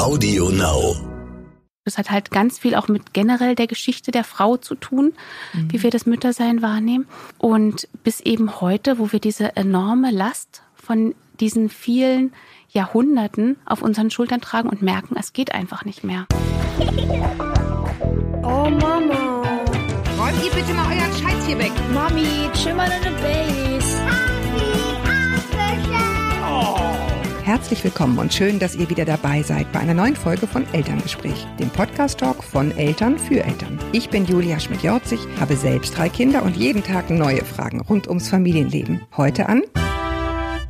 Audio Now. Das hat halt ganz viel auch mit generell der Geschichte der Frau zu tun, mhm. wie wir das Müttersein wahrnehmen. Und bis eben heute, wo wir diese enorme Last von diesen vielen Jahrhunderten auf unseren Schultern tragen und merken, es geht einfach nicht mehr. Oh Mama. Räumt ihr bitte mal euren Scheiß hier weg. Mami, chill mal deine Base. Herzlich willkommen und schön, dass ihr wieder dabei seid bei einer neuen Folge von Elterngespräch, dem Podcast-Talk von Eltern für Eltern. Ich bin Julia Schmidt-Jorzig, habe selbst drei Kinder und jeden Tag neue Fragen rund ums Familienleben. Heute an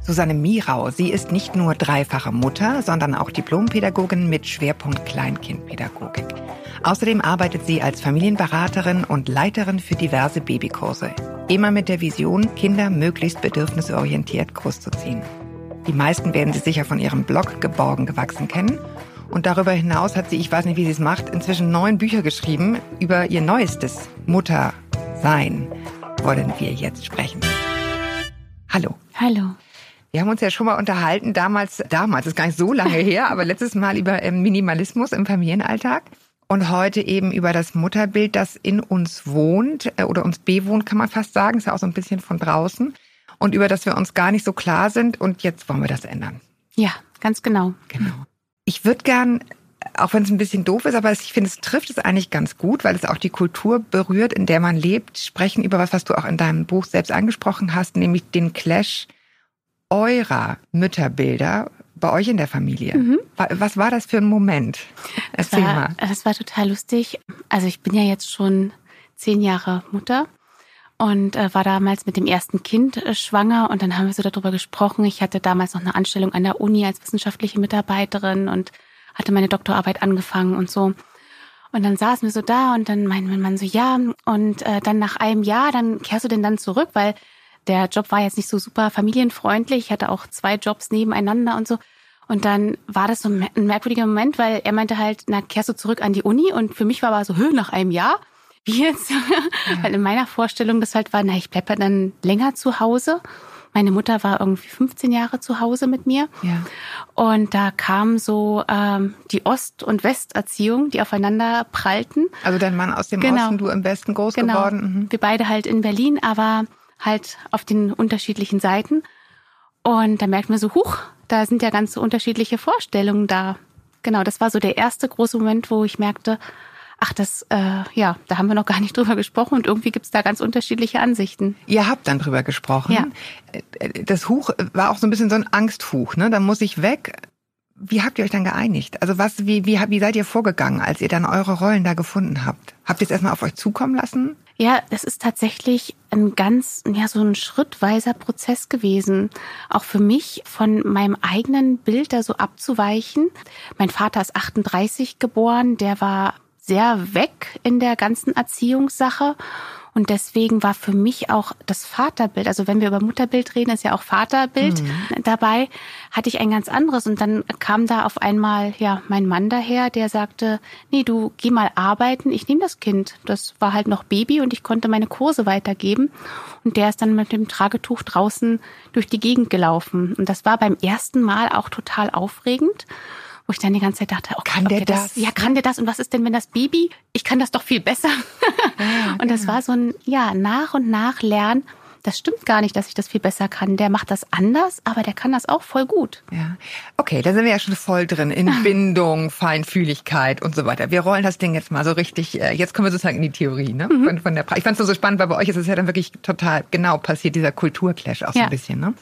Susanne Mirau. Sie ist nicht nur dreifache Mutter, sondern auch Diplompädagogin mit Schwerpunkt Kleinkindpädagogik. Außerdem arbeitet sie als Familienberaterin und Leiterin für diverse Babykurse. Immer mit der Vision, Kinder möglichst bedürfnisorientiert großzuziehen. Die meisten werden sie sicher von ihrem Blog Geborgen gewachsen kennen. Und darüber hinaus hat sie, ich weiß nicht, wie sie es macht, inzwischen neun Bücher geschrieben über ihr neuestes Muttersein. Wollen wir jetzt sprechen. Hallo. Hallo. Wir haben uns ja schon mal unterhalten, damals, damals, ist gar nicht so lange her, aber letztes Mal über ähm, Minimalismus im Familienalltag. Und heute eben über das Mutterbild, das in uns wohnt äh, oder uns bewohnt, kann man fast sagen. Ist ja auch so ein bisschen von draußen und über das wir uns gar nicht so klar sind. Und jetzt wollen wir das ändern. Ja, ganz genau. Genau. Ich würde gern, auch wenn es ein bisschen doof ist, aber ich finde, es trifft es eigentlich ganz gut, weil es auch die Kultur berührt, in der man lebt, sprechen über was, was du auch in deinem Buch selbst angesprochen hast, nämlich den Clash eurer Mütterbilder bei euch in der Familie. Mhm. Was war das für ein Moment? Erzähl das war, mal. Das war total lustig. Also ich bin ja jetzt schon zehn Jahre Mutter und äh, war damals mit dem ersten Kind äh, schwanger und dann haben wir so darüber gesprochen. Ich hatte damals noch eine Anstellung an der Uni als wissenschaftliche Mitarbeiterin und hatte meine Doktorarbeit angefangen und so. Und dann saßen wir so da und dann meinte mein Mann so, ja, und äh, dann nach einem Jahr, dann kehrst du denn dann zurück, weil der Job war jetzt nicht so super familienfreundlich. Ich hatte auch zwei Jobs nebeneinander und so. Und dann war das so ein merkwürdiger Moment, weil er meinte halt, na, kehrst du zurück an die Uni? Und für mich war aber so, hö, nach einem Jahr wie jetzt. Ja. Weil in meiner Vorstellung das halt war, na, ich bleibe dann länger zu Hause. Meine Mutter war irgendwie 15 Jahre zu Hause mit mir. Ja. Und da kam so ähm, die Ost- und Westerziehung, die aufeinander prallten. Also dein Mann aus dem genau. Osten, du im Westen groß genau. geworden. Mhm. Wir beide halt in Berlin, aber halt auf den unterschiedlichen Seiten. Und da merkt man so, huch, da sind ja ganz so unterschiedliche Vorstellungen da. Genau, das war so der erste große Moment, wo ich merkte, ach, das, äh, ja, da haben wir noch gar nicht drüber gesprochen und irgendwie gibt's da ganz unterschiedliche Ansichten. Ihr habt dann drüber gesprochen. Ja. Äh, das Huch war auch so ein bisschen so ein Angsthuch, ne? Da muss ich weg. Wie habt ihr euch dann geeinigt? Also was, wie, wie, wie seid ihr vorgegangen, als ihr dann eure Rollen da gefunden habt? Habt ihr es erstmal auf euch zukommen lassen? Ja, das ist tatsächlich ein ganz, ja, so ein schrittweiser Prozess gewesen. Auch für mich von meinem eigenen Bild da so abzuweichen. Mein Vater ist 38 geboren, der war sehr weg in der ganzen Erziehungssache. Und deswegen war für mich auch das Vaterbild, also wenn wir über Mutterbild reden, ist ja auch Vaterbild mhm. dabei, hatte ich ein ganz anderes. Und dann kam da auf einmal ja mein Mann daher, der sagte, nee, du geh mal arbeiten, ich nehme das Kind. Das war halt noch Baby und ich konnte meine Kurse weitergeben. Und der ist dann mit dem Tragetuch draußen durch die Gegend gelaufen. Und das war beim ersten Mal auch total aufregend wo ich dann die ganze Zeit dachte, oh, kann der das? das? Ja, kann der das? Und was ist denn, wenn das Baby? Ich kann das doch viel besser. Ja, und das genau. war so ein, ja, nach und nach lernen. Das stimmt gar nicht, dass ich das viel besser kann. Der macht das anders, aber der kann das auch voll gut. Ja. Okay, da sind wir ja schon voll drin in Bindung, Feinfühligkeit und so weiter. Wir rollen das Ding jetzt mal so richtig, äh, jetzt kommen wir sozusagen in die Theorie, ne? Mhm. Von, von der ich fand es so spannend, weil bei euch ist es ja dann wirklich total genau passiert, dieser Kulturclash auch so ja. ein bisschen, ne?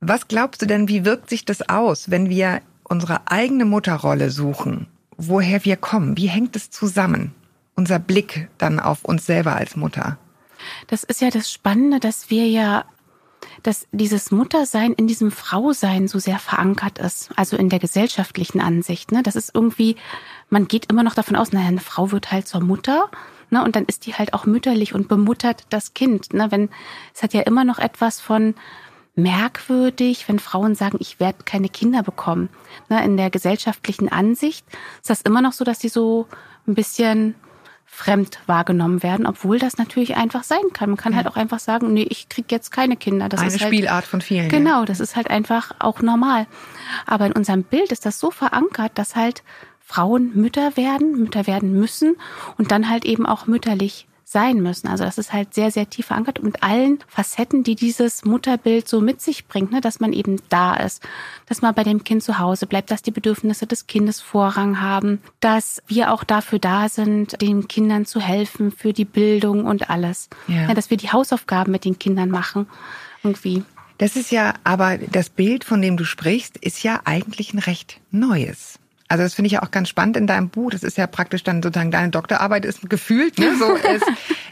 Was glaubst du denn, wie wirkt sich das aus, wenn wir unsere eigene Mutterrolle suchen, woher wir kommen, wie hängt es zusammen? Unser Blick dann auf uns selber als Mutter. Das ist ja das Spannende, dass wir ja, dass dieses Muttersein in diesem Frausein so sehr verankert ist, also in der gesellschaftlichen Ansicht. Ne? Das ist irgendwie, man geht immer noch davon aus, naja, eine Frau wird halt zur Mutter. Ne? Und dann ist die halt auch mütterlich und bemuttert das Kind. Ne? Wenn, es hat ja immer noch etwas von, merkwürdig, wenn Frauen sagen, ich werde keine Kinder bekommen. Ne, in der gesellschaftlichen Ansicht ist das immer noch so, dass sie so ein bisschen fremd wahrgenommen werden, obwohl das natürlich einfach sein kann. Man kann Ja. halt auch einfach sagen, nee, ich krieg jetzt keine Kinder. Das Eine ist halt, Spielart von vielen. Genau, das ist halt einfach auch normal. Aber in unserem Bild ist das so verankert, dass halt Frauen Mütter werden, Mütter werden müssen und dann halt eben auch mütterlich sein müssen. Also das ist halt sehr, sehr tief verankert und mit allen Facetten, die dieses Mutterbild so mit sich bringt, ne, dass man eben da ist, dass man bei dem Kind zu Hause bleibt, dass die Bedürfnisse des Kindes Vorrang haben, dass wir auch dafür da sind, den Kindern zu helfen für die Bildung und alles. Ja. dass wir die Hausaufgaben mit den Kindern machen. Irgendwie. Das ist ja, aber das Bild, von dem du sprichst, ist ja eigentlich ein recht neues. Also das finde ich ja auch ganz spannend in deinem Buch. Das ist ja praktisch dann sozusagen deine Doktorarbeit ist gefühlt, ne? So ist,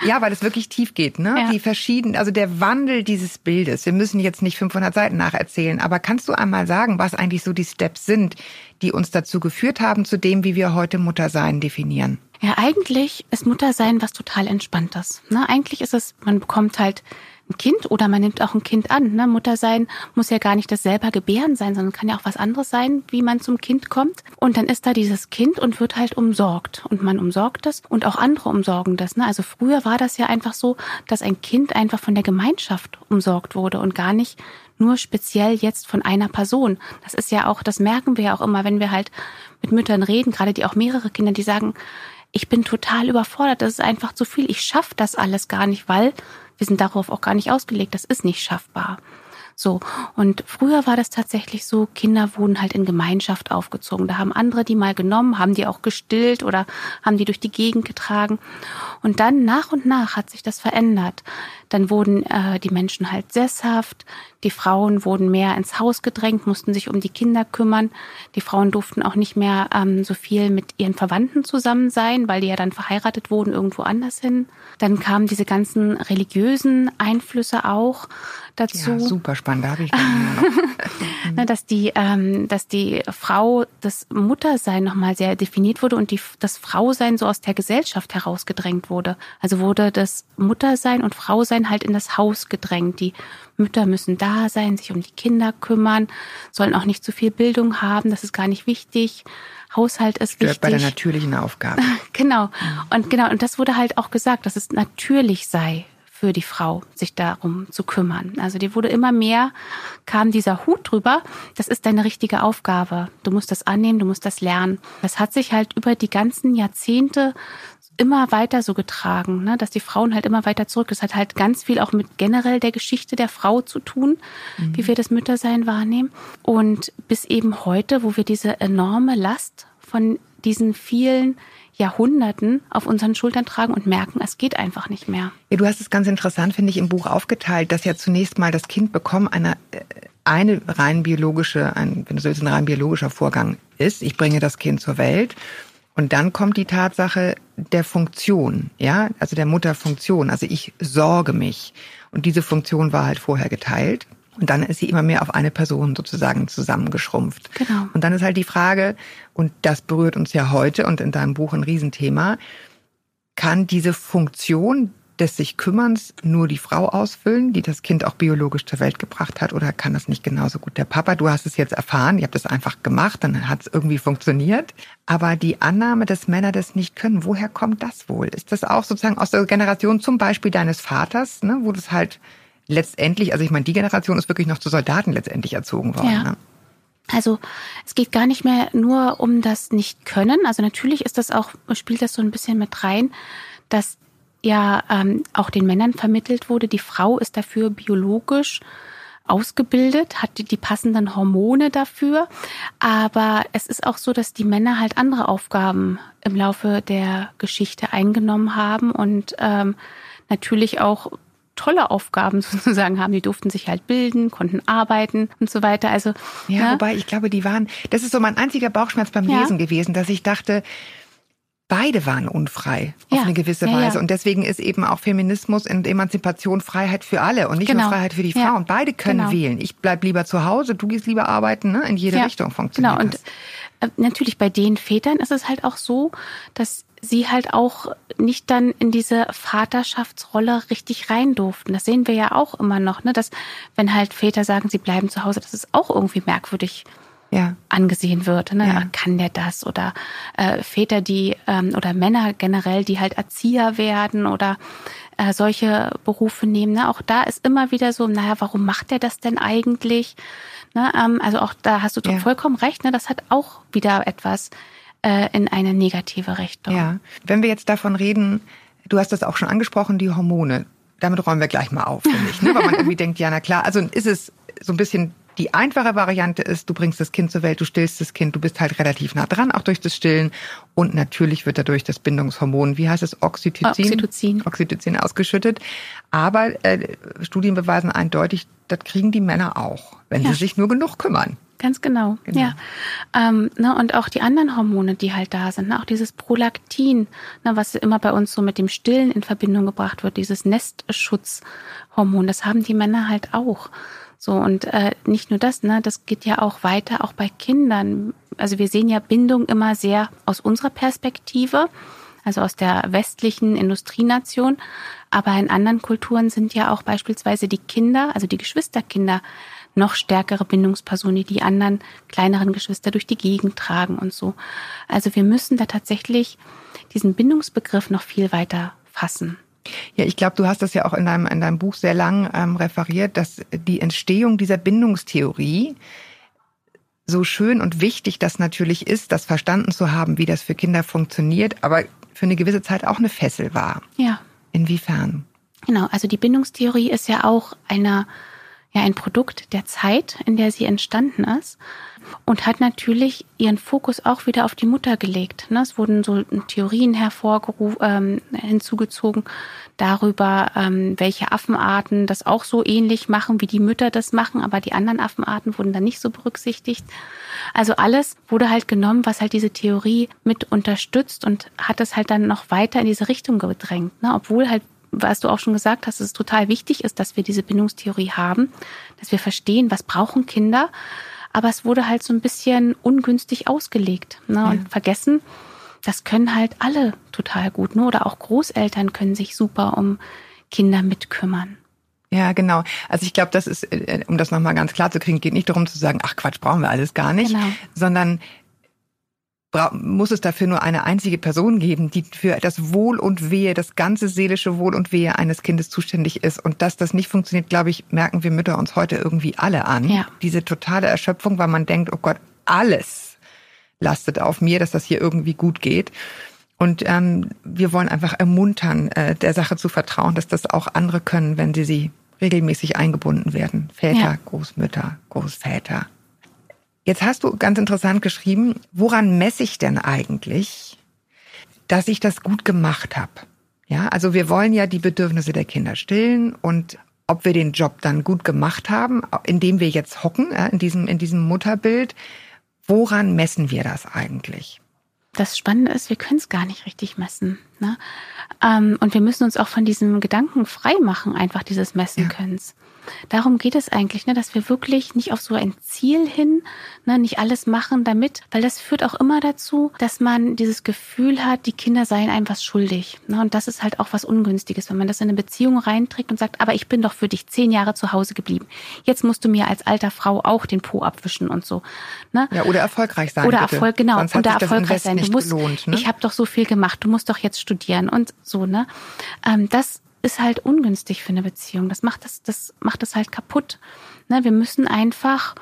ja, weil es wirklich tief geht, ne? Ja. Die verschiedenen, also der Wandel dieses Bildes. Wir müssen jetzt nicht 500 Seiten nacherzählen, aber kannst du einmal sagen, was eigentlich so die Steps sind, die uns dazu geführt haben, zu dem, wie wir heute Muttersein definieren? Ja, eigentlich ist Muttersein was total Entspanntes. Ne? Eigentlich ist es, man bekommt halt ein Kind oder man nimmt auch ein Kind an. Ne? Muttersein muss ja gar nicht das selber gebären sein, sondern kann ja auch was anderes sein, wie man zum Kind kommt. Und dann ist da dieses Kind und wird halt umsorgt. Und man umsorgt es und auch andere umsorgen das. Ne? Also früher war das ja einfach so, dass ein Kind einfach von der Gemeinschaft umsorgt wurde und gar nicht nur speziell jetzt von einer Person. Das ist ja auch, das merken wir ja auch immer, wenn wir halt mit Müttern reden, gerade die auch mehrere Kinder, die sagen, ich bin total überfordert, das ist einfach zu viel, ich schaffe das alles gar nicht, weil wir sind darauf auch gar nicht ausgelegt, das ist nicht schaffbar. So. Und früher war das tatsächlich so, Kinder wurden halt in Gemeinschaft aufgezogen. Da haben andere die mal genommen, haben die auch gestillt oder haben die durch die Gegend getragen. Und dann nach und nach hat sich das verändert. Dann wurden äh, die Menschen halt sesshaft, die Frauen wurden mehr ins Haus gedrängt, mussten sich um die Kinder kümmern. Die Frauen durften auch nicht mehr ähm, so viel mit ihren Verwandten zusammen sein, weil die ja dann verheiratet wurden irgendwo anders hin. Dann kamen diese ganzen religiösen Einflüsse auch dazu. Ja, super spannend. Da habe ich noch. ne, dass die, ähm, dass die Frau, das Muttersein nochmal sehr definiert wurde und die, das Frausein so aus der Gesellschaft herausgedrängt wurde. Also wurde das Muttersein und Frausein halt in das Haus gedrängt. Die Mütter müssen da sein, sich um die Kinder kümmern, sollen auch nicht zu viel Bildung haben, das ist gar nicht wichtig. Haushalt ist Stört wichtig. bei der natürlichen Aufgabe. Genau. Und genau, und das wurde halt auch gesagt, dass es natürlich sei für die Frau, sich darum zu kümmern. Also die wurde immer mehr, kam dieser Hut drüber, das ist deine richtige Aufgabe. Du musst das annehmen, du musst das lernen. Das hat sich halt über die ganzen Jahrzehnte immer weiter so getragen, ne? dass die Frauen halt immer weiter zurück. Das hat halt ganz viel auch mit generell der Geschichte der Frau zu tun, wie wir das Müttersein wahrnehmen. Und bis eben heute, wo wir diese enorme Last von diesen vielen Jahrhunderten auf unseren Schultern tragen und merken, es geht einfach nicht mehr. Ja, du hast es ganz interessant, finde ich, im Buch aufgeteilt, dass ja zunächst mal das Kind bekommen eine, äh, eine rein biologische, ein, wenn du so willst, ein rein biologischer Vorgang ist. Ich bringe das Kind zur Welt. Und dann kommt die Tatsache der Funktion, ja, also der Mutterfunktion. Also ich sorge mich. Und diese Funktion war halt vorher geteilt. Und dann ist sie immer mehr auf eine Person sozusagen zusammengeschrumpft. Genau. Und dann ist halt die Frage, und das berührt uns ja heute und in deinem Buch ein Riesenthema, kann diese Funktion des sich Kümmerns nur die Frau ausfüllen, die das Kind auch biologisch zur Welt gebracht hat, oder kann das nicht genauso gut der Papa? Du hast es jetzt erfahren, ihr habt es einfach gemacht, dann hat es irgendwie funktioniert. Aber die Annahme, dass Männer das nicht können, woher kommt das wohl? Ist das auch sozusagen aus der Generation zum Beispiel deines Vaters, ne, wo das halt letztendlich, also ich meine, die Generation ist wirklich noch zu Soldaten letztendlich erzogen worden. Ja. Ne? Also es geht gar nicht mehr nur um das Nicht-Können. Also natürlich ist das auch, spielt das so ein bisschen mit rein, dass ja ähm, auch den Männern vermittelt wurde, die Frau ist dafür biologisch ausgebildet, hat die, die passenden Hormone dafür. Aber es ist auch so, dass die Männer halt andere Aufgaben im Laufe der Geschichte eingenommen haben und ähm, natürlich auch tolle Aufgaben sozusagen haben. Die durften sich halt bilden, konnten arbeiten und so weiter. Also Ja, ne? wobei ich glaube, die waren, das ist so mein einziger Bauchschmerz beim Ja. Lesen gewesen, dass ich dachte, beide waren unfrei auf Ja. eine gewisse Ja, ja. Weise. Und deswegen ist eben auch Feminismus und Emanzipation Freiheit für alle und nicht Genau. nur Freiheit für die Ja. Frauen. Beide können Genau. wählen. Ich bleib lieber zu Hause, du gehst lieber arbeiten, ne? In jede Ja, Richtung funktioniert Genau, und das. äh, natürlich bei den Vätern ist es halt auch so, dass sie halt auch nicht dann in diese Vaterschaftsrolle richtig rein durften. Das sehen wir ja auch immer noch, ne? dass wenn halt Väter sagen, sie bleiben zu Hause, das ist auch irgendwie merkwürdig Ja. angesehen wird. Ne? Ja. Kann der das? Oder äh, Väter, die ähm, oder Männer generell, die halt Erzieher werden oder äh, solche Berufe nehmen. Ne? Auch da ist immer wieder so, naja, warum macht der das denn eigentlich? Ne? Ähm, also auch da hast du Ja. vollkommen recht. Ne? Das hat auch wieder etwas äh, in eine negative Richtung. Ja. Wenn wir jetzt davon reden, du hast das auch schon angesprochen, die Hormone. Damit räumen wir gleich mal auf, finde ich. Ne? Weil man irgendwie denkt, ja, na klar, also ist es so ein bisschen die einfache Variante ist, du bringst das Kind zur Welt, du stillst das Kind, du bist halt relativ nah dran, auch durch das Stillen. Und natürlich wird dadurch das Bindungshormon, wie heißt es, Oxytocin? Oxytocin. Oxytocin ausgeschüttet. Aber äh, Studien beweisen eindeutig, das kriegen die Männer auch, wenn Ja. sie sich nur genug kümmern. Ganz genau. Genau. Ja. Ähm, ne, und auch die anderen Hormone, die halt da sind, ne, auch dieses Prolaktin, ne, was immer bei uns so mit dem Stillen in Verbindung gebracht wird, dieses Nestschutzhormon, das haben die Männer halt auch. So, und äh, nicht nur das, ne, das geht ja auch weiter, auch bei Kindern. Also wir sehen ja Bindung immer sehr aus unserer Perspektive, also aus der westlichen Industrienation. Aber in anderen Kulturen sind ja auch beispielsweise die Kinder, also die Geschwisterkinder, noch stärkere Bindungspersonen, die die anderen kleineren Geschwister durch die Gegend tragen und so. Also wir müssen da tatsächlich diesen Bindungsbegriff noch viel weiter fassen. Ja, ich glaube, du hast das ja auch in deinem, in deinem Buch sehr lang ähm, referiert, dass die Entstehung dieser Bindungstheorie so schön und wichtig das natürlich ist, das verstanden zu haben, wie das für Kinder funktioniert, aber für eine gewisse Zeit auch eine Fessel war. Ja, Inwiefern? genau. Also die Bindungstheorie ist ja auch eine, ja, ein Produkt der Zeit, in der sie entstanden ist und hat natürlich ihren Fokus auch wieder auf die Mutter gelegt. Ne? Es wurden so Theorien hervorgerufen, ähm, hinzugezogen darüber, ähm, welche Affenarten das auch so ähnlich machen, wie die Mütter das machen, aber die anderen Affenarten wurden dann nicht so berücksichtigt. Also alles wurde halt genommen, was halt diese Theorie mit unterstützt und hat es halt dann noch weiter in diese Richtung gedrängt. Ne? Obwohl halt was du auch schon gesagt hast, dass es total wichtig ist, dass wir diese Bindungstheorie haben, dass wir verstehen, was brauchen Kinder. Aber es wurde halt so ein bisschen ungünstig ausgelegt ne? und vergessen, das können halt alle total gut. Ne? Oder auch Großeltern können sich super um Kinder mitkümmern. Ja, genau. Also ich glaube, das ist, äh, um das nochmal ganz klar zu kriegen, geht nicht darum zu sagen, ach Quatsch, brauchen wir alles gar nicht, Genau. sondern muss es dafür nur eine einzige Person geben, die für das Wohl und Wehe, das ganze seelische Wohl und Wehe eines Kindes zuständig ist. Und dass das nicht funktioniert, glaube ich, merken wir Mütter uns heute irgendwie alle an. Ja. Diese totale Erschöpfung, weil man denkt, oh Gott, alles lastet auf mir, dass das hier irgendwie gut geht. Und ähm, wir wollen einfach ermuntern, äh, der Sache zu vertrauen, dass das auch andere können, wenn sie sie regelmäßig eingebunden werden. Väter, Ja. Großmütter, Großväter. Jetzt hast du ganz interessant geschrieben, woran messe ich denn eigentlich, dass ich das gut gemacht habe? Ja, also wir wollen ja die Bedürfnisse der Kinder stillen und ob wir den Job dann gut gemacht haben, indem wir jetzt hocken, in diesem, in diesem Mutterbild, woran messen wir das eigentlich? Das Spannende ist, wir können es gar nicht richtig messen. Ne? Ähm, und wir müssen uns auch von diesem Gedanken frei machen, einfach dieses Messen Ja. könnens. Darum geht es eigentlich, ne, dass wir wirklich nicht auf so ein Ziel hin, ne, nicht alles machen damit, weil das führt auch immer dazu, dass man dieses Gefühl hat, die Kinder seien einem was schuldig. Ne, und das ist halt auch was Ungünstiges, wenn man das in eine Beziehung reinträgt und sagt, aber ich bin doch für dich zehn Jahre zu Hause geblieben. Jetzt musst du mir als alter Frau auch den Po abwischen und so. Ne? Ja, oder erfolgreich sein. Oder bitte. Erfolg, genau. Sonst das erfolgreich sein. Du musst, gelohnt. Ne? ich habe doch so viel gemacht, du musst doch jetzt studieren und so, ne? Ähm, das ist halt ungünstig für eine Beziehung. Das macht das, das macht das halt kaputt. Ne? Wir müssen einfach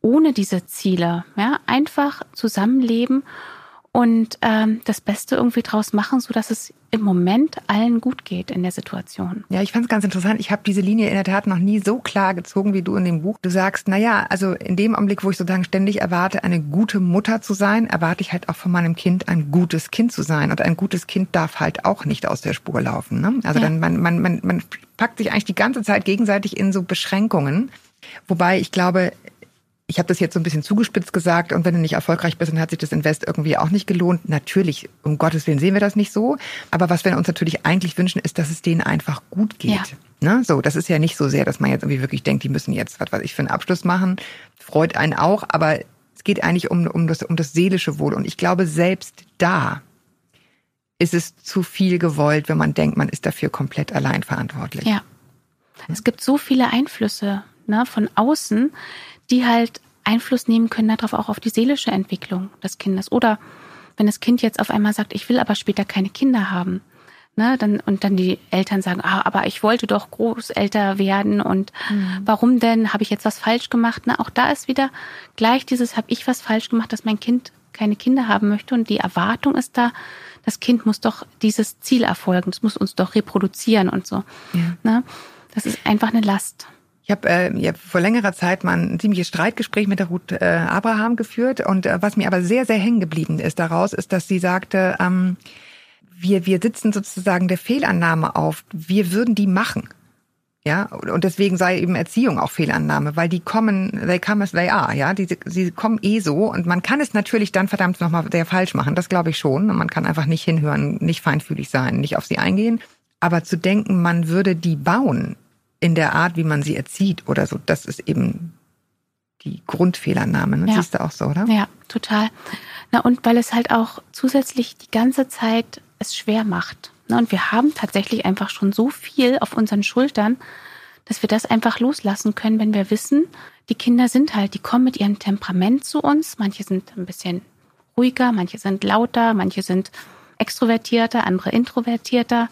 ohne diese Ziele, ja, einfach zusammenleben und ähm, das Beste irgendwie draus machen, so dass es im Moment allen gut geht in der Situation. Ja, ich fand es ganz interessant. Ich habe diese Linie in der Tat noch nie so klar gezogen wie du in dem Buch. Du sagst, na ja, also in dem Augenblick, wo ich sozusagen ständig erwarte, eine gute Mutter zu sein, erwarte ich halt auch von meinem Kind ein gutes Kind zu sein. Und ein gutes Kind darf halt auch nicht aus der Spur laufen. Ne? Also Ja. dann man, man, man, man packt sich eigentlich die ganze Zeit gegenseitig in so Beschränkungen. Wobei ich glaube, ich habe das jetzt so ein bisschen zugespitzt gesagt und wenn du nicht erfolgreich bist, dann hat sich das Invest irgendwie auch nicht gelohnt. Natürlich, um Gottes Willen sehen wir das nicht so. Aber was wir uns natürlich eigentlich wünschen, ist, dass es denen einfach gut geht. Ja. Ne? So, das ist ja nicht so sehr, dass man jetzt irgendwie wirklich denkt, die müssen jetzt, was weiß ich, für einen Abschluss machen. Freut einen auch, aber es geht eigentlich um, um, das, um das seelische Wohl. Und ich glaube, selbst da ist es zu viel gewollt, wenn man denkt, man ist dafür komplett allein verantwortlich. Ja. Es gibt so viele Einflüsse ne, von außen, die halt Einfluss nehmen können darauf auch auf die seelische Entwicklung des Kindes. Oder wenn das Kind jetzt auf einmal sagt, ich will aber später keine Kinder haben, ne, dann und dann die Eltern sagen, ah, aber ich wollte doch Großelter werden und mhm. warum denn? Habe ich jetzt was falsch gemacht? Na, auch da ist wieder gleich dieses, habe ich was falsch gemacht, dass mein Kind keine Kinder haben möchte und die Erwartung ist da, das Kind muss doch dieses Ziel erfolgen, es muss uns doch reproduzieren und so. Ja. Ne? Das ist einfach eine Last. Ich habe äh, ja, vor längerer Zeit mal ein ziemliches Streitgespräch mit der Ruth äh, Abraham geführt und äh, was mir aber sehr, sehr hängen geblieben ist daraus, ist, dass sie sagte, ähm, wir, wir sitzen sozusagen der Fehlannahme auf, wir würden die machen. Ja, und deswegen sei eben Erziehung auch Fehlannahme, weil die kommen, they come as they are, ja, die, sie kommen eh so und man kann es natürlich dann verdammt nochmal sehr falsch machen, das glaube ich schon. Man kann einfach nicht hinhören, nicht feinfühlig sein, nicht auf sie eingehen. Aber zu denken, man würde die bauen in der Art, wie man sie erzieht oder so, das ist eben die Grundfehlannahme. Ne? Ja. Siehst du auch so, oder? Ja, total. Na, und weil es halt auch zusätzlich die ganze Zeit es schwer macht. Und wir haben tatsächlich einfach schon so viel auf unseren Schultern, dass wir das einfach loslassen können, wenn wir wissen, die Kinder sind halt, die kommen mit ihrem Temperament zu uns. Manche sind ein bisschen ruhiger, manche sind lauter, manche sind extrovertierter, andere introvertierter.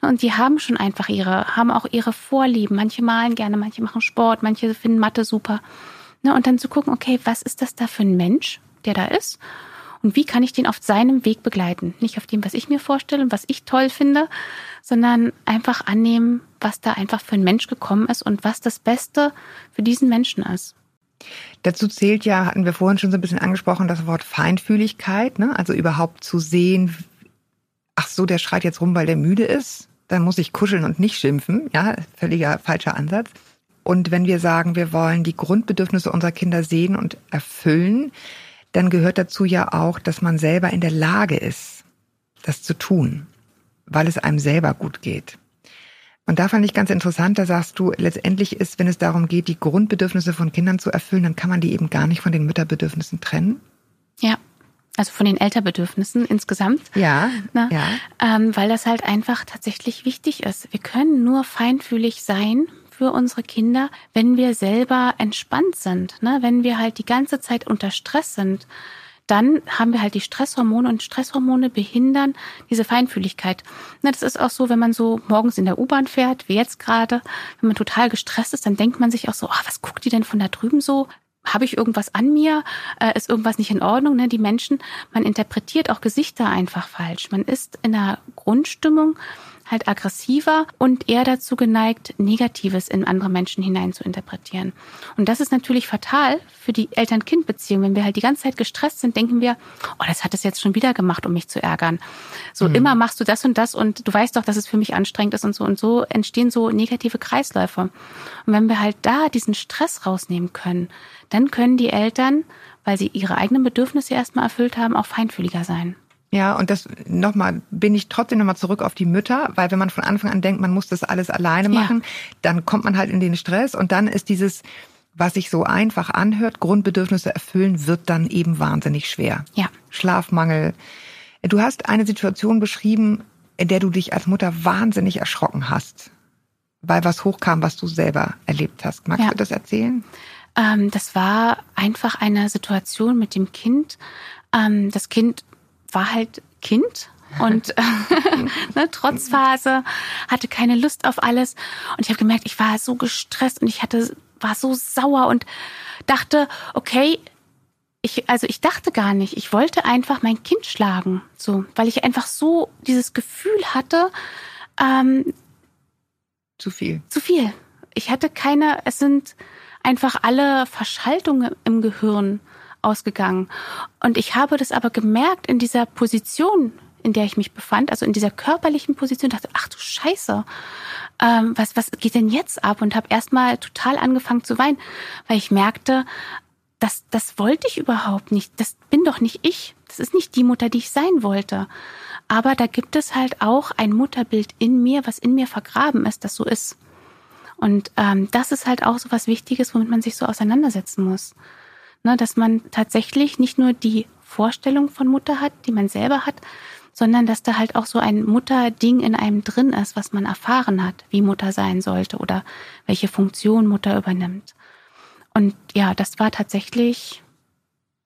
Und die haben schon einfach ihre, haben auch ihre Vorlieben. Manche malen gerne, manche machen Sport, manche finden Mathe super. Und dann zu gucken, okay, was ist das da für ein Mensch, der da ist? Und wie kann ich den auf seinem Weg begleiten? Nicht auf dem, was ich mir vorstelle und was ich toll finde, sondern einfach annehmen, was da einfach für ein Mensch gekommen ist und was das Beste für diesen Menschen ist. Dazu zählt ja, hatten wir vorhin schon so ein bisschen angesprochen, das Wort Feinfühligkeit, ne? also überhaupt zu sehen, ach so, der schreit jetzt rum, weil der müde ist, dann muss ich kuscheln und nicht schimpfen, ja, völliger falscher Ansatz. Und wenn wir sagen, wir wollen die Grundbedürfnisse unserer Kinder sehen und erfüllen, dann gehört dazu ja auch, dass man selber in der Lage ist, das zu tun, weil es einem selber gut geht. Und da fand ich ganz interessant, da sagst du, letztendlich ist, wenn es darum geht, die Grundbedürfnisse von Kindern zu erfüllen, dann kann man die eben gar nicht von den Mütterbedürfnissen trennen. Ja, also von den Elterbedürfnissen insgesamt. Ja. Na, ja. Ähm, weil das halt einfach tatsächlich wichtig ist. Wir können nur feinfühlig sein, für unsere Kinder, wenn wir selber entspannt sind, ne? wenn wir halt die ganze Zeit unter Stress sind. Dann haben wir halt die Stresshormone und Stresshormone behindern diese Feinfühligkeit. Ne, das ist auch so, wenn man so morgens in der U-Bahn fährt, wie jetzt gerade, wenn man total gestresst ist, dann denkt man sich auch so, oh, was guckt die denn von da drüben so? Habe ich irgendwas an mir? Äh, ist irgendwas nicht in Ordnung? Ne? Die Menschen, man interpretiert auch Gesichter einfach falsch. Man ist in einer Grundstimmung, halt aggressiver und eher dazu geneigt, Negatives in andere Menschen hinein zu interpretieren. Und das ist natürlich fatal für die Eltern-Kind-Beziehung. Wenn wir halt die ganze Zeit gestresst sind, denken wir, oh, das hat es jetzt schon wieder gemacht, um mich zu ärgern. So mhm. immer machst du das und das und du weißt doch, dass es für mich anstrengend ist und so und so entstehen so negative Kreisläufe. Und wenn wir halt da diesen Stress rausnehmen können, dann können die Eltern, weil sie ihre eigenen Bedürfnisse erstmal erfüllt haben, auch feinfühliger sein. Ja, und das nochmal, bin ich trotzdem nochmal zurück auf die Mütter, weil wenn man von Anfang an denkt, man muss das alles alleine machen, ja. dann kommt man halt in den Stress und dann ist dieses, was sich so einfach anhört, Grundbedürfnisse erfüllen, wird dann eben wahnsinnig schwer. Ja. Schlafmangel. Du hast eine Situation beschrieben, in der du dich als Mutter wahnsinnig erschrocken hast, weil was hochkam, was du selber erlebt hast. Magst ja. du das erzählen? Ähm, das war einfach eine Situation mit dem Kind. Ähm, das Kind war halt Kind und ne, Trotzphase, hatte keine Lust auf alles. Und ich habe gemerkt, ich war so gestresst und ich hatte, war so sauer und dachte, okay, ich, also ich dachte gar nicht, ich wollte einfach mein Kind schlagen, so, weil ich einfach so dieses Gefühl hatte, ähm, zu viel. Zu viel. Ich hatte keine, es sind einfach alle Verschaltungen im Gehirn ausgegangen. Und ich habe das aber gemerkt in dieser Position, in der ich mich befand, also in dieser körperlichen Position, dachte, ach du Scheiße, ähm, was, was geht denn jetzt ab? Und habe erstmal total angefangen zu weinen, weil ich merkte, das, das wollte ich überhaupt nicht. Das bin doch nicht ich. Das ist nicht die Mutter, die ich sein wollte. Aber da gibt es halt auch ein Mutterbild in mir, was in mir vergraben ist, das so ist. Und ähm, das ist halt auch so was Wichtiges, womit man sich so auseinandersetzen muss ne, dass man tatsächlich nicht nur die Vorstellung von Mutter hat, die man selber hat, sondern dass da halt auch so ein Mutterding in einem drin ist, was man erfahren hat, wie Mutter sein sollte oder welche Funktion Mutter übernimmt. Und ja, das war tatsächlich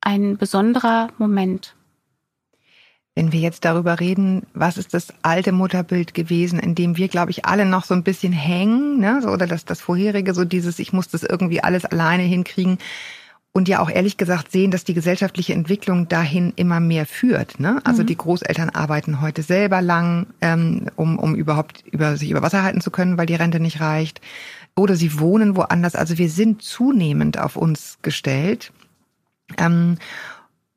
ein besonderer Moment. Wenn wir jetzt darüber reden, was ist das alte Mutterbild gewesen, in dem wir, glaube ich, alle noch so ein bisschen hängen, ne? so, oder das, das vorherige, so dieses, ich muss das irgendwie alles alleine hinkriegen und ja auch ehrlich gesagt sehen, dass die gesellschaftliche Entwicklung dahin immer mehr führt. Ne? Also mhm. die Großeltern arbeiten heute selber lang, ähm, um, um überhaupt über sich über Wasser halten zu können, weil die Rente nicht reicht. Oder sie wohnen woanders. Also wir sind zunehmend auf uns gestellt. Ähm,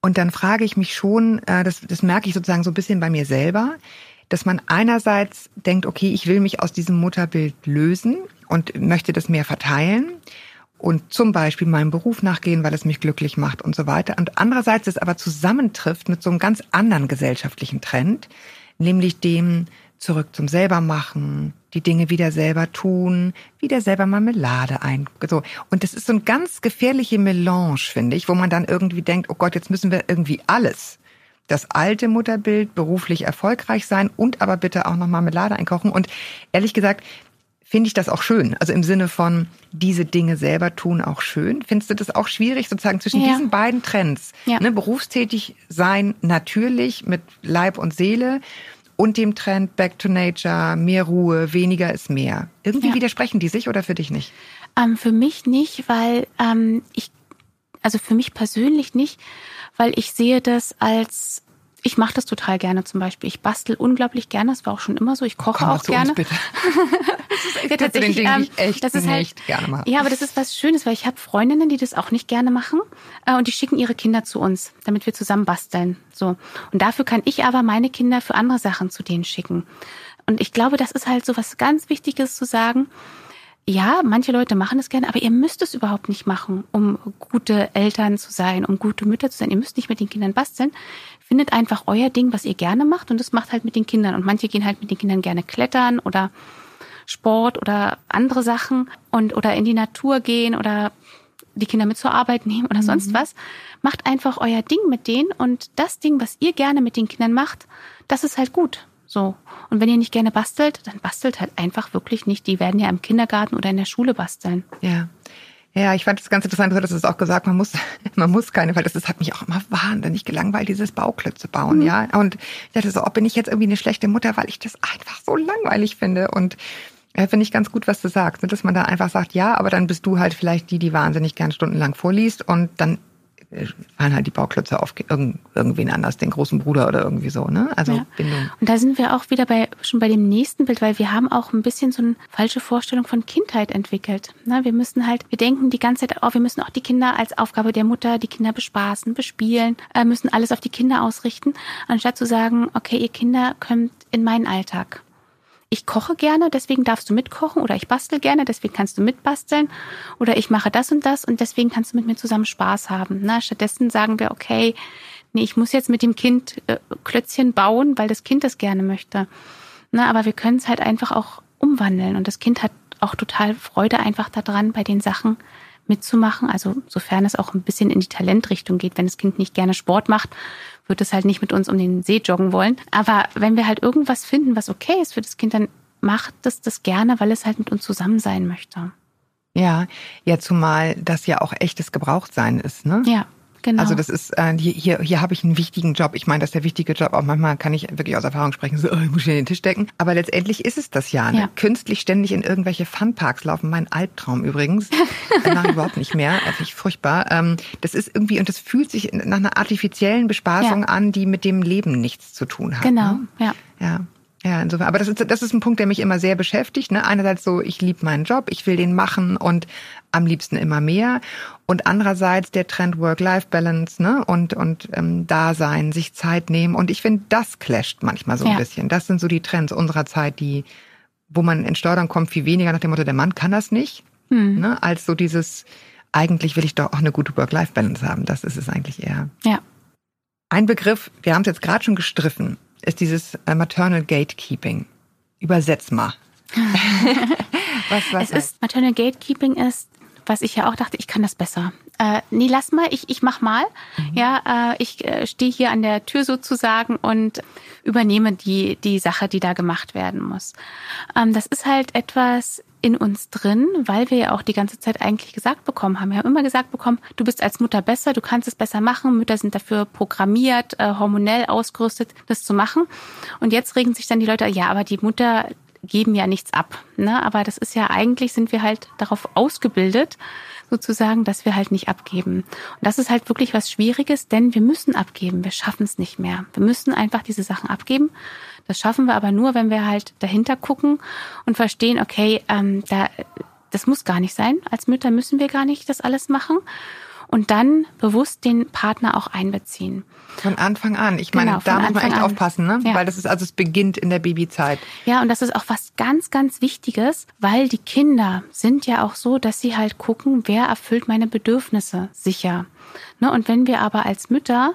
und dann frage ich mich schon, äh, das, das merke ich sozusagen so ein bisschen bei mir selber, dass man einerseits denkt, okay, ich will mich aus diesem Mutterbild lösen und möchte das mehr verteilen und zum Beispiel meinem Beruf nachgehen, weil es mich glücklich macht und so weiter. Und andererseits es aber zusammentrifft mit so einem ganz anderen gesellschaftlichen Trend, nämlich dem zurück zum selbermachen, die Dinge wieder selber tun, wieder selber Marmelade ein. So. Und das ist so ein ganz gefährliche Melange, finde ich, wo man dann irgendwie denkt, oh Gott, jetzt müssen wir irgendwie alles. Das alte Mutterbild, beruflich erfolgreich sein und aber bitte auch noch Marmelade einkochen. Und ehrlich gesagt, finde ich das auch schön. Also im Sinne von diese Dinge selber tun auch schön. Findest du das auch schwierig, sozusagen zwischen ja. diesen beiden Trends? Ja. Ne, berufstätig sein natürlich mit Leib und Seele und dem Trend Back to Nature, mehr Ruhe, weniger ist mehr. Irgendwie ja. widersprechen die sich oder für dich nicht? Ähm, für mich nicht, weil ähm, ich, also für mich persönlich nicht, weil ich sehe das als ich mache das total gerne zum Beispiel. Ich bastel unglaublich gerne. Das war auch schon immer so. Ich koche Komm auch gerne. Uns bitte. das ist ja, tatsächlich, ähm, ich echt das ist halt, nicht gerne mache. Ja, aber das ist was Schönes, weil ich habe Freundinnen, die das auch nicht gerne machen äh, und die schicken ihre Kinder zu uns, damit wir zusammen basteln. So und dafür kann ich aber meine Kinder für andere Sachen zu denen schicken. Und ich glaube, das ist halt so was ganz Wichtiges zu sagen ja, manche Leute machen es gerne, aber ihr müsst es überhaupt nicht machen, um gute Eltern zu sein, um gute Mütter zu sein. Ihr müsst nicht mit den Kindern basteln. Findet einfach euer Ding, was ihr gerne macht und das macht halt mit den Kindern. Und manche gehen halt mit den Kindern gerne klettern oder Sport oder andere Sachen und oder in die Natur gehen oder die Kinder mit zur Arbeit nehmen oder sonst mhm. was. Macht einfach euer Ding mit denen und das Ding, was ihr gerne mit den Kindern macht, das ist halt gut. So. Und wenn ihr nicht gerne bastelt, dann bastelt halt einfach wirklich nicht. Die werden ja im Kindergarten oder in der Schule basteln. Ja. Ja, ich fand das ganz interessant, du hattest es auch gesagt, man muss, man muss keine, weil das, das hat mich auch immer wahnsinnig gelangweilt, dieses Bauklötze bauen, mhm. ja. Und ich dachte so, oh, bin ich jetzt irgendwie eine schlechte Mutter, weil ich das einfach so langweilig finde. Und ja, finde ich ganz gut, was du sagst, ne, dass man da einfach sagt, ja, aber dann bist du halt vielleicht die, die wahnsinnig gern stundenlang vorliest und dann fallen halt die Bauklötze auf irgendwen anders, den großen Bruder oder irgendwie so, ne? Also ja. Bindung. Und da sind wir auch wieder bei schon bei dem nächsten Bild, weil wir haben auch ein bisschen so eine falsche Vorstellung von Kindheit entwickelt. Ne? Wir müssen halt, wir denken die ganze Zeit, oh, wir müssen auch die Kinder als Aufgabe der Mutter, die Kinder bespaßen, bespielen, äh, müssen alles auf die Kinder ausrichten, anstatt zu sagen, okay, ihr Kinder kommt in meinen Alltag ich koche gerne, deswegen darfst du mitkochen oder ich bastel gerne, deswegen kannst du mitbasteln oder ich mache das und das und deswegen kannst du mit mir zusammen Spaß haben. Na, stattdessen sagen wir, okay, nee, ich muss jetzt mit dem Kind äh, Klötzchen bauen, weil das Kind das gerne möchte. Na, aber wir können es halt einfach auch umwandeln und das Kind hat auch total Freude einfach daran, bei den Sachen mitzumachen. Also sofern es auch ein bisschen in die Talentrichtung geht, wenn das Kind nicht gerne Sport macht, wird es halt nicht mit uns um den See joggen wollen. Aber wenn wir halt irgendwas finden, was okay ist für das Kind, dann macht es das gerne, weil es halt mit uns zusammen sein möchte. Ja, ja, zumal das ja auch echtes Gebrauchtsein ist, ne? Ja. Genau. Also das ist, äh, hier, hier, hier habe ich einen wichtigen Job. Ich meine, das ist der wichtige Job. Auch manchmal kann ich wirklich aus Erfahrung sprechen, so, oh, ich muss hier den Tisch decken. Aber letztendlich ist es das ja. Ne? Ja. Künstlich ständig in irgendwelche Funparks laufen. Mein Albtraum übrigens. Mache überhaupt nicht mehr. Finde ich furchtbar. Ähm, das ist irgendwie, und das fühlt sich nach einer artifiziellen Bespaßung ja. an, die mit dem Leben nichts zu tun hat. Genau, ne? ja. Ja. Ja, insofern. Aber das ist, das ist ein Punkt, der mich immer sehr beschäftigt. Ne? Einerseits so, ich liebe meinen Job, ich will den machen und am liebsten immer mehr. Und andererseits der Trend Work-Life-Balance ne? und, und ähm, Dasein, sich Zeit nehmen. Und ich finde, das clasht manchmal so ein bisschen. Das sind so die Trends unserer Zeit, die, wo man in Steuern kommt, viel weniger nach dem Motto, der Mann kann das nicht, hm. ne? als so dieses, eigentlich will ich doch auch eine gute Work-Life-Balance haben. Das ist es eigentlich eher. Ja. Ein Begriff, wir haben es jetzt gerade schon gestriffen, ist dieses äh, Maternal Gatekeeping. Übersetz mal. was, was es ist, Maternal Gatekeeping ist, was ich ja auch dachte, ich kann das besser. Äh, nee, lass mal, ich, ich mach mal. Mhm. Ja, äh, ich äh, stehe hier an der Tür sozusagen und übernehme die, die Sache, die da gemacht werden muss. Ähm, das ist halt etwas, in uns drin, weil wir ja auch die ganze Zeit eigentlich gesagt bekommen haben. Wir haben immer gesagt bekommen, du bist als Mutter besser, du kannst es besser machen. Mütter sind dafür programmiert, äh, hormonell ausgerüstet, das zu machen. Und jetzt regen sich dann die Leute, ja, aber die Mutter geben ja nichts ab. Ne? Aber das ist ja eigentlich, sind wir halt darauf ausgebildet, sozusagen, dass wir halt nicht abgeben. Und das ist halt wirklich was Schwieriges, denn wir müssen abgeben. Wir schaffen es nicht mehr. Wir müssen einfach diese Sachen abgeben. Das schaffen wir aber nur, wenn wir halt dahinter gucken und verstehen, okay, ähm, da, das muss gar nicht sein. Als Mütter müssen wir gar nicht das alles machen. Und dann bewusst den Partner auch einbeziehen. Von Anfang an. Ich meine, Genau, da muss man echt an. aufpassen, ne? Ja. Weil das ist, also es beginnt in der Babyzeit. Ja, und das ist auch was ganz, ganz Wichtiges, weil die Kinder sind ja auch so, dass sie halt gucken, wer erfüllt meine Bedürfnisse sicher. Ne? Und wenn wir aber als Mütter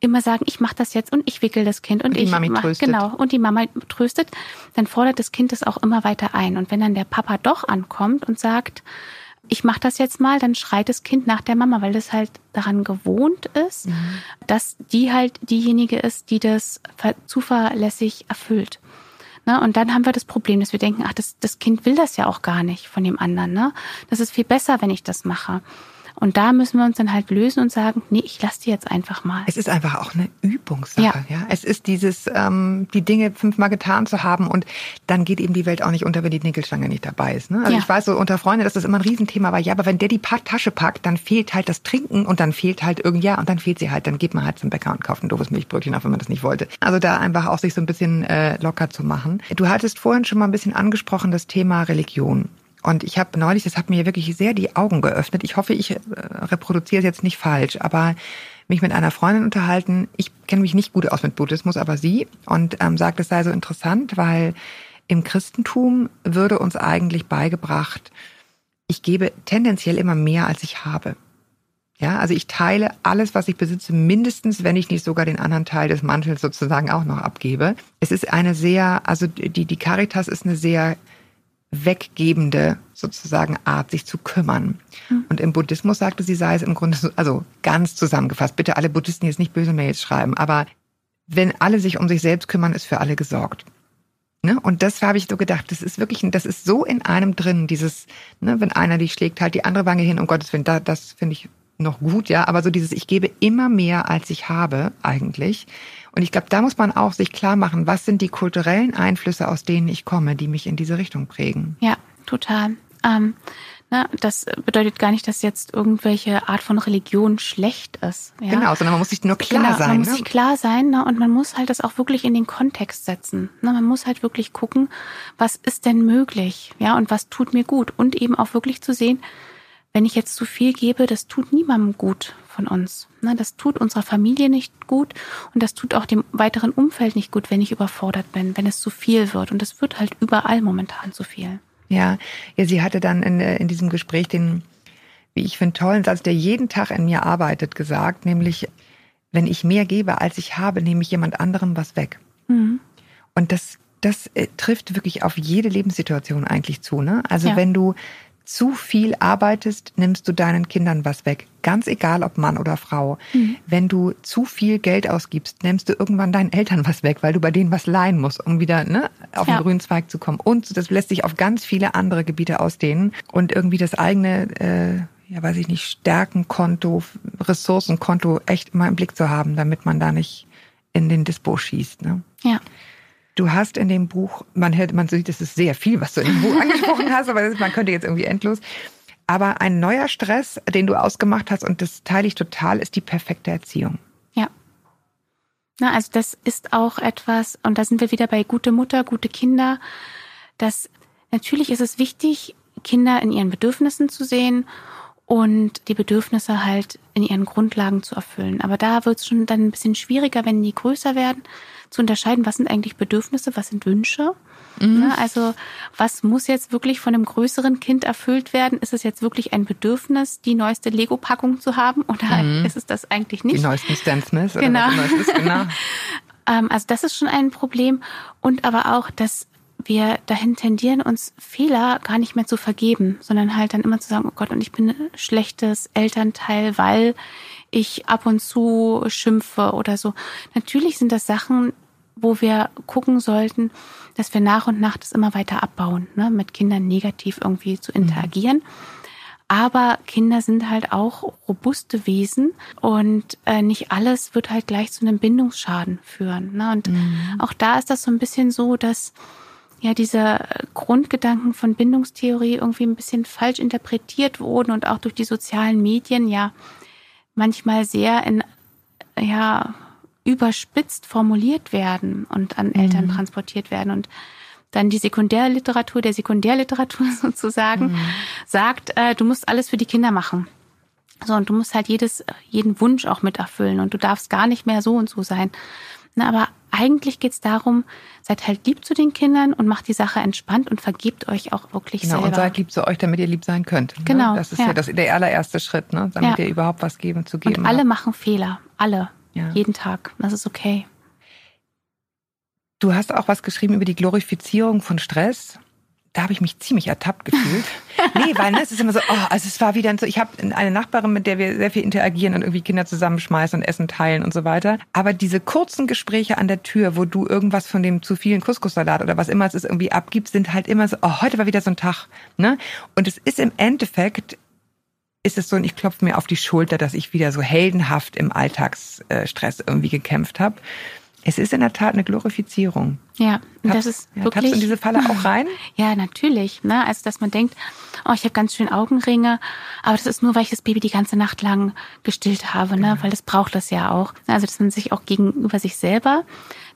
immer sagen, ich mache das jetzt und ich wickel das Kind und, Und die ich Mami mach, tröstet. genau und die Mama tröstet, dann fordert das Kind das auch immer weiter ein. Und wenn dann der Papa doch ankommt und sagt, ich mache das jetzt mal, dann schreit das Kind nach der Mama, weil das halt daran gewohnt ist, dass die halt diejenige ist, die das ver- zuverlässig erfüllt. Ne? Und dann haben wir das Problem, dass wir denken, ach, das, das Kind will das ja auch gar nicht von dem anderen. Ne? Das ist viel besser, wenn ich das mache. Und da müssen wir uns dann halt lösen und sagen, nee, ich lasse die jetzt einfach mal. Es ist einfach auch eine Übungssache. Ja. Ja. Es ist dieses, ähm, die Dinge fünfmal getan zu haben und dann geht eben die Welt auch nicht unter, wenn die Nickelstange nicht dabei ist. Ne? Also Ja. ich weiß so unter Freunden, dass das immer ein Riesenthema war. Ja, aber wenn der die Tasche packt, dann fehlt halt das Trinken und dann fehlt halt irgend ja und dann fehlt sie halt. Dann geht man halt zum Bäcker und kauft ein doofes Milchbrötchen, auch wenn man das nicht wollte. Also da einfach auch sich so ein bisschen äh, locker zu machen. Du hattest vorhin schon mal ein bisschen angesprochen das Thema Religion. Und ich habe neulich, das hat mir wirklich sehr die Augen geöffnet. Ich hoffe, ich äh, reproduziere es jetzt nicht falsch, aber mich mit einer Freundin unterhalten. Ich kenne mich nicht gut aus mit Buddhismus, aber sie und ähm, sagt, es sei so interessant, weil im Christentum würde uns eigentlich beigebracht, ich gebe tendenziell immer mehr, als ich habe. Ja, also ich teile alles, was ich besitze, mindestens, wenn ich nicht sogar den anderen Teil des Mantels sozusagen auch noch abgebe. Es ist eine sehr, also die, die Caritas ist eine sehr weggebende sozusagen Art, sich zu kümmern. Und im Buddhismus sagte sie, sei es im Grunde, so, also ganz zusammengefasst, bitte alle Buddhisten jetzt nicht böse Mails schreiben, aber wenn alle sich um sich selbst kümmern, ist für alle gesorgt. Ne? Und das habe ich so gedacht, das ist wirklich, das ist so in einem drin, dieses, ne, wenn einer dich schlägt, halt die andere Wange hin, um Gottes Willen, da, das finde ich noch gut, ja, aber so dieses, ich gebe immer mehr, als ich habe, eigentlich. Und ich glaube, da muss man auch sich klar machen, was sind die kulturellen Einflüsse, aus denen ich komme, die mich in diese Richtung prägen. Ja, total. Ähm, ne, das bedeutet gar nicht, dass jetzt irgendwelche Art von Religion schlecht ist. Ja? Genau, sondern man muss sich nur klar genau, sein. Man muss ne? sich klar sein ne? und man muss halt das auch wirklich in den Kontext setzen. Ne? Man muss halt wirklich gucken, was ist denn möglich, ja, und was tut mir gut. Und eben auch wirklich zu sehen, wenn ich jetzt zu viel gebe, das tut niemandem gut von uns. Ne? Das tut unserer Familie nicht gut und das tut auch dem weiteren Umfeld nicht gut, wenn ich überfordert bin, wenn es zu viel wird. Und es wird halt überall momentan zu viel. Ja, ja, sie hatte dann in, äh, in diesem Gespräch den, wie ich finde, tollen Satz, der jeden Tag in mir arbeitet, gesagt, nämlich, wenn ich mehr gebe, als ich habe, nehme ich jemand anderem was weg. Mhm. Und das, das äh, trifft wirklich auf jede Lebenssituation eigentlich zu. Ne? Also Ja. wenn du zu viel arbeitest, nimmst du deinen Kindern was weg. Ganz egal, ob Mann oder Frau. Mhm. Wenn du zu viel Geld ausgibst, nimmst du irgendwann deinen Eltern was weg, weil du bei denen was leihen musst, um wieder ne, auf Ja. den grünen Zweig zu kommen. Und das lässt sich auf ganz viele andere Gebiete ausdehnen und irgendwie das eigene, äh, ja weiß ich nicht, Stärkenkonto, Ressourcenkonto echt immer im Blick zu haben, damit man da nicht in den Dispo schießt. Ne? Ja. Du hast in dem Buch, man hört, man sieht, es ist sehr viel, was du in dem Buch angesprochen hast, aber man könnte jetzt irgendwie endlos. Aber ein neuer Stress, den du ausgemacht hast, und das teile ich total, ist die perfekte Erziehung. Ja. Na, also das ist auch etwas, und da sind wir wieder bei gute Mutter, gute Kinder. Das natürlich ist es wichtig, Kinder in ihren Bedürfnissen zu sehen und die Bedürfnisse halt in ihren Grundlagen zu erfüllen. Aber da wird es schon dann ein bisschen schwieriger, wenn die größer werden, zu unterscheiden, was sind eigentlich Bedürfnisse, was sind Wünsche. Ne, also was muss jetzt wirklich von einem größeren Kind erfüllt werden? Ist es jetzt wirklich ein Bedürfnis, die neueste Lego-Packung zu haben oder ist es das eigentlich nicht? Die neuesten Stan Smith oder Genau. was genau. Ähm, also das ist schon ein Problem und aber auch, dass wir dahin tendieren, uns Fehler gar nicht mehr zu vergeben, sondern halt dann immer zu sagen, oh Gott, und ich bin ein schlechtes Elternteil, weil ich ab und zu schimpfe oder so. Natürlich sind das Sachen, wo wir gucken sollten, dass wir nach und nach das immer weiter abbauen, ne? mit Kindern negativ irgendwie zu interagieren. Aber Kinder sind halt auch robuste Wesen und äh, nicht alles wird halt gleich zu einem Bindungsschaden führen. Ne? Und auch da ist das so ein bisschen so, dass ja diese Grundgedanken von Bindungstheorie irgendwie ein bisschen falsch interpretiert wurden und auch durch die sozialen Medien ja manchmal sehr in ja überspitzt formuliert werden und an Eltern transportiert werden und dann die Sekundärliteratur der Sekundärliteratur sozusagen sagt, äh, du musst alles für die Kinder machen. So, und du musst halt jedes, jeden Wunsch auch mit erfüllen und du darfst gar nicht mehr so und so sein. Na, aber eigentlich geht's darum, seid halt lieb zu den Kindern und macht die Sache entspannt und vergebt euch auch wirklich Genau, selber. und seid lieb zu euch, damit ihr lieb sein könnt. Ne? Genau, Das ist ja, ja. das, der allererste Schritt, ne? damit Ja. ihr überhaupt was geben zu geben und alle habt. machen Fehler. Alle. Ja. Jeden Tag. Das ist okay. Du hast auch was geschrieben über die Glorifizierung von Stress. Da habe ich mich ziemlich ertappt gefühlt. nee, weil ne, es ist immer so, oh, also es war wieder so, ich habe eine Nachbarin, mit der wir sehr viel interagieren und irgendwie Kinder zusammenschmeißen und Essen teilen und so weiter. Aber diese kurzen Gespräche an der Tür, wo du irgendwas von dem zu vielen Couscous-Salat oder was immer es ist irgendwie abgibst, sind halt immer so, oh, heute war wieder so ein Tag. Ne? Und es ist im Endeffekt ist es so, und ich klopfe mir auf die Schulter, dass ich wieder so heldenhaft im Alltagsstress irgendwie gekämpft habe. Es ist in der Tat eine Glorifizierung. Ja, und das Tappst- ist ja, tappst wirklich. du in diese Falle auch rein? Ja, natürlich. Ne? Also, dass man denkt, oh, ich habe ganz schön Augenringe, aber das ist nur, weil ich das Baby die ganze Nacht lang gestillt habe, ne? weil das braucht das ja auch. Also, dass man sich auch gegenüber sich selber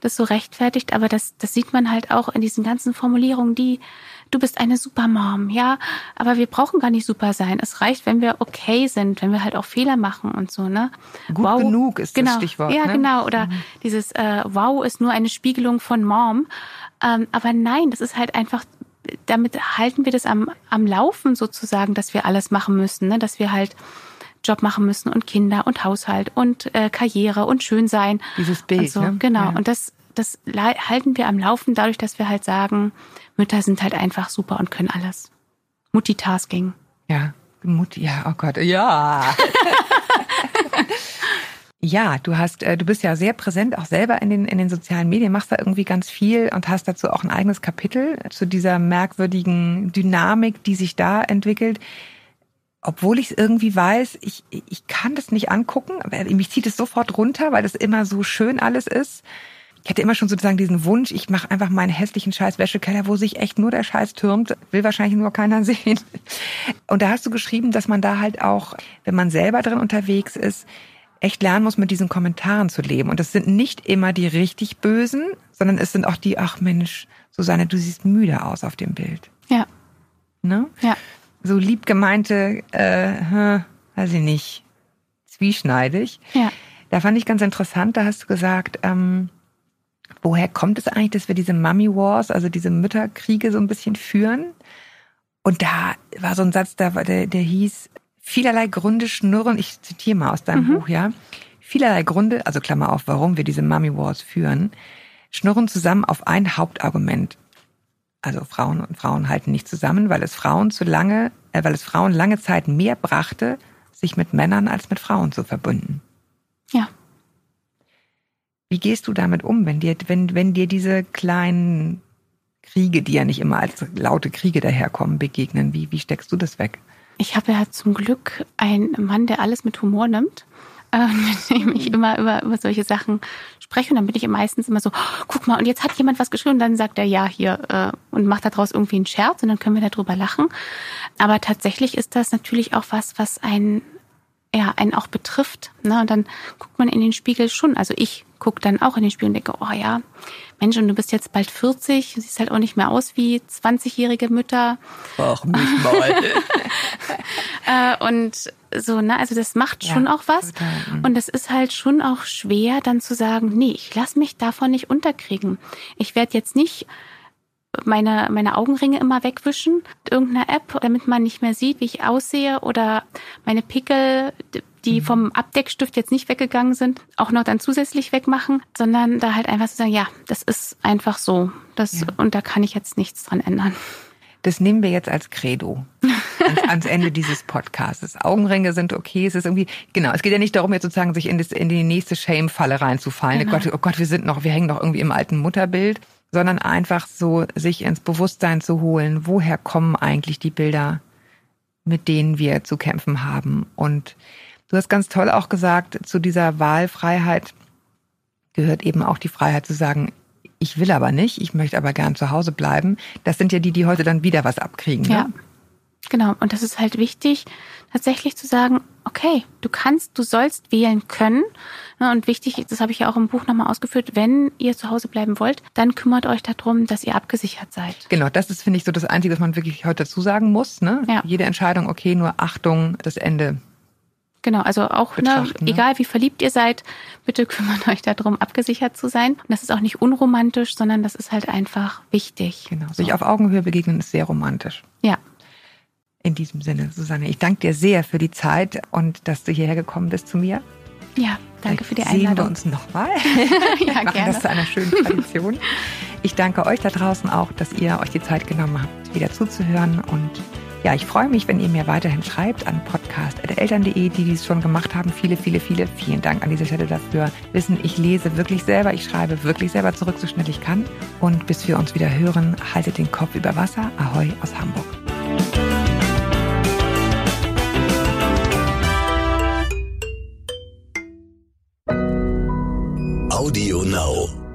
das so rechtfertigt, aber das, das sieht man halt auch in diesen ganzen Formulierungen, die du bist eine Supermom, ja, aber wir brauchen gar nicht super sein. Es reicht, wenn wir okay sind, wenn wir halt auch Fehler machen und so, ne? Gut genug ist das genau. Stichwort, Ja, ne? genau. Oder dieses äh, Wow ist nur eine Spiegelung von Mom. Ähm, aber nein, das ist halt einfach, damit halten wir das am, am Laufen sozusagen, dass wir alles machen müssen, ne? dass wir halt Job machen müssen und Kinder und Haushalt und äh, Karriere und schön sein. Dieses Bild, Und so, ne? Genau. Ja. Und das, das halten wir am Laufen dadurch, dass wir halt sagen, Mütter sind halt einfach super und können alles. Multitasking. Ja, Mutti, ja, oh Gott, ja. ja, du hast, äh, du bist ja sehr präsent, auch selber in den, in den sozialen Medien, machst da irgendwie ganz viel und hast dazu auch ein eigenes Kapitel zu dieser merkwürdigen Dynamik, die sich da entwickelt. Obwohl ich es irgendwie weiß, ich, ich kann das nicht angucken, aber mich zieht es sofort runter, weil das immer so schön alles ist. Ich hatte immer schon sozusagen diesen Wunsch, ich mache einfach meinen hässlichen scheiß Wäschekeller, wo sich echt nur der Scheiß türmt, will wahrscheinlich nur keiner sehen. Und da hast du geschrieben, dass man da halt auch, wenn man selber drin unterwegs ist, echt lernen muss, mit diesen Kommentaren zu leben. Und das sind nicht immer die richtig bösen, sondern es sind auch die, ach Mensch, Susanne, du siehst müde aus auf dem Bild. Ja, Ne? ja. So lieb gemeinte, äh, hm, weiß ich nicht, zwieschneidig. Ja. Da fand ich ganz interessant, da hast du gesagt, ähm, woher kommt es eigentlich, dass wir diese Mummy Wars, also diese Mütterkriege so ein bisschen führen? Und da war so ein Satz, da war der, der hieß, vielerlei Gründe schnurren, ich zitiere mal aus deinem Buch, ja, vielerlei Gründe, also Klammer auf, warum wir diese Mummy Wars führen, schnurren zusammen auf ein Hauptargument. Also Frauen und Frauen halten nicht zusammen, weil es Frauen zu lange, äh, weil es Frauen lange Zeit mehr brachte, sich mit Männern als mit Frauen zu verbinden. Ja. Wie gehst du damit um, wenn dir, wenn, wenn dir diese kleinen Kriege, die ja nicht immer als laute Kriege daherkommen, begegnen? Wie, wie steckst du das weg? Ich habe ja zum Glück einen Mann, der alles mit Humor nimmt, äh, mit dem ich immer über, über solche Sachen spreche. Und dann bin ich meistens immer so, "Oh, guck mal, und jetzt hat jemand was geschrieben. Und dann sagt er, ja, hier, äh, und macht daraus irgendwie einen Scherz. Und dann können wir darüber lachen. Aber tatsächlich ist das natürlich auch was, was einen, ja, einen auch betrifft. Ne? Und dann guckt man in den Spiegel schon. Also ich gucke dann auch in den Spiegel und denke, oh ja, Mensch, und du bist jetzt bald 40, du siehst halt auch nicht mehr aus wie 20-jährige Mütter. Ach, mich mal. Äh, und so, ne, also das macht Ja, schon auch was. total. Und es ist halt schon auch schwer, dann zu sagen, nee, ich lass mich davon nicht unterkriegen. Ich werde jetzt nicht meine, meine Augenringe immer wegwischen mit irgendeiner App, damit man nicht mehr sieht, wie ich aussehe oder meine Pickel. Die vom Abdeckstift jetzt nicht weggegangen sind, auch noch dann zusätzlich wegmachen, sondern da halt einfach zu sagen, ja, das ist einfach so. Das, Ja. Und da kann ich jetzt nichts dran ändern. das nehmen wir jetzt als Credo ans, ans Ende dieses Podcasts. Augenringe sind okay. Es ist irgendwie, genau, es geht ja nicht darum, jetzt sozusagen sich in, das, in die nächste Shame-Falle reinzufallen. Genau. Oh, Gott, oh Gott, wir sind noch, wir hängen noch irgendwie im alten Mutterbild, sondern einfach so sich ins Bewusstsein zu holen, woher kommen eigentlich die Bilder, mit denen wir zu kämpfen haben. Und du hast ganz toll auch gesagt, zu dieser Wahlfreiheit gehört eben auch die Freiheit zu sagen, ich will aber nicht, ich möchte aber gern zu Hause bleiben. Das sind ja die, die heute dann wieder was abkriegen. Ne? Ja. Genau. Und das ist halt wichtig, tatsächlich zu sagen, okay, du kannst, du sollst wählen können. Ne, Und wichtig, das habe ich ja auch im Buch nochmal ausgeführt, wenn ihr zu Hause bleiben wollt, dann kümmert euch darum, dass ihr abgesichert seid. Genau, das ist, finde ich, so das Einzige, was man wirklich heute dazu sagen muss. Ne? Ja. Jede Entscheidung, okay, nur Achtung, das Ende. Genau, also auch, ne, ne? egal wie verliebt ihr seid, bitte kümmert euch darum, abgesichert zu sein. Und das ist auch nicht unromantisch, sondern das ist halt einfach wichtig. Genau. Sich auf Augenhöhe begegnen ist sehr romantisch. Ja, In diesem Sinne, Susanne, ich danke dir sehr für die Zeit und dass du hierher gekommen bist zu mir. ja, danke für die Sehen wir Einladung. uns nochmal. ja, machen gerne. das zu einer schönen Tradition. Ich danke euch da draußen auch, dass ihr euch die Zeit genommen habt, wieder zuzuhören. Und ja, ich freue mich, wenn ihr mir weiterhin schreibt an podcast.eltern.de, die dies schon gemacht haben. Viele, viele, viele, vielen Dank an dieser Stelle dafür. Wissen, ich lese wirklich selber, ich schreibe wirklich selber zurück, so schnell ich kann. Und bis wir uns wieder hören, haltet den Kopf über Wasser. Ahoi aus Hamburg. Audio Now.